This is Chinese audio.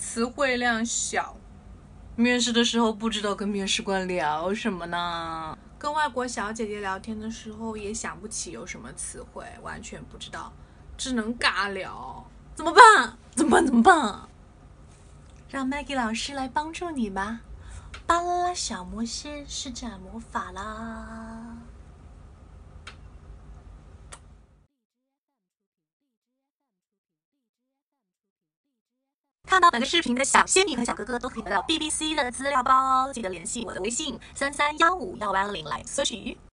词汇量小，面试的时候不知道跟面试官聊什么呢？跟外国小姐姐聊天的时候也想不起有什么词汇，完全不知道，只能尬聊，怎么办？怎么办？怎么办？让 Maggie 老师来帮助你吧！巴啦啦小魔仙施展魔法啦！看到本个视频的小仙女和小哥哥都可以得到 BBC 的资料包哦，记得联系我的微信三三幺五幺八零来索取。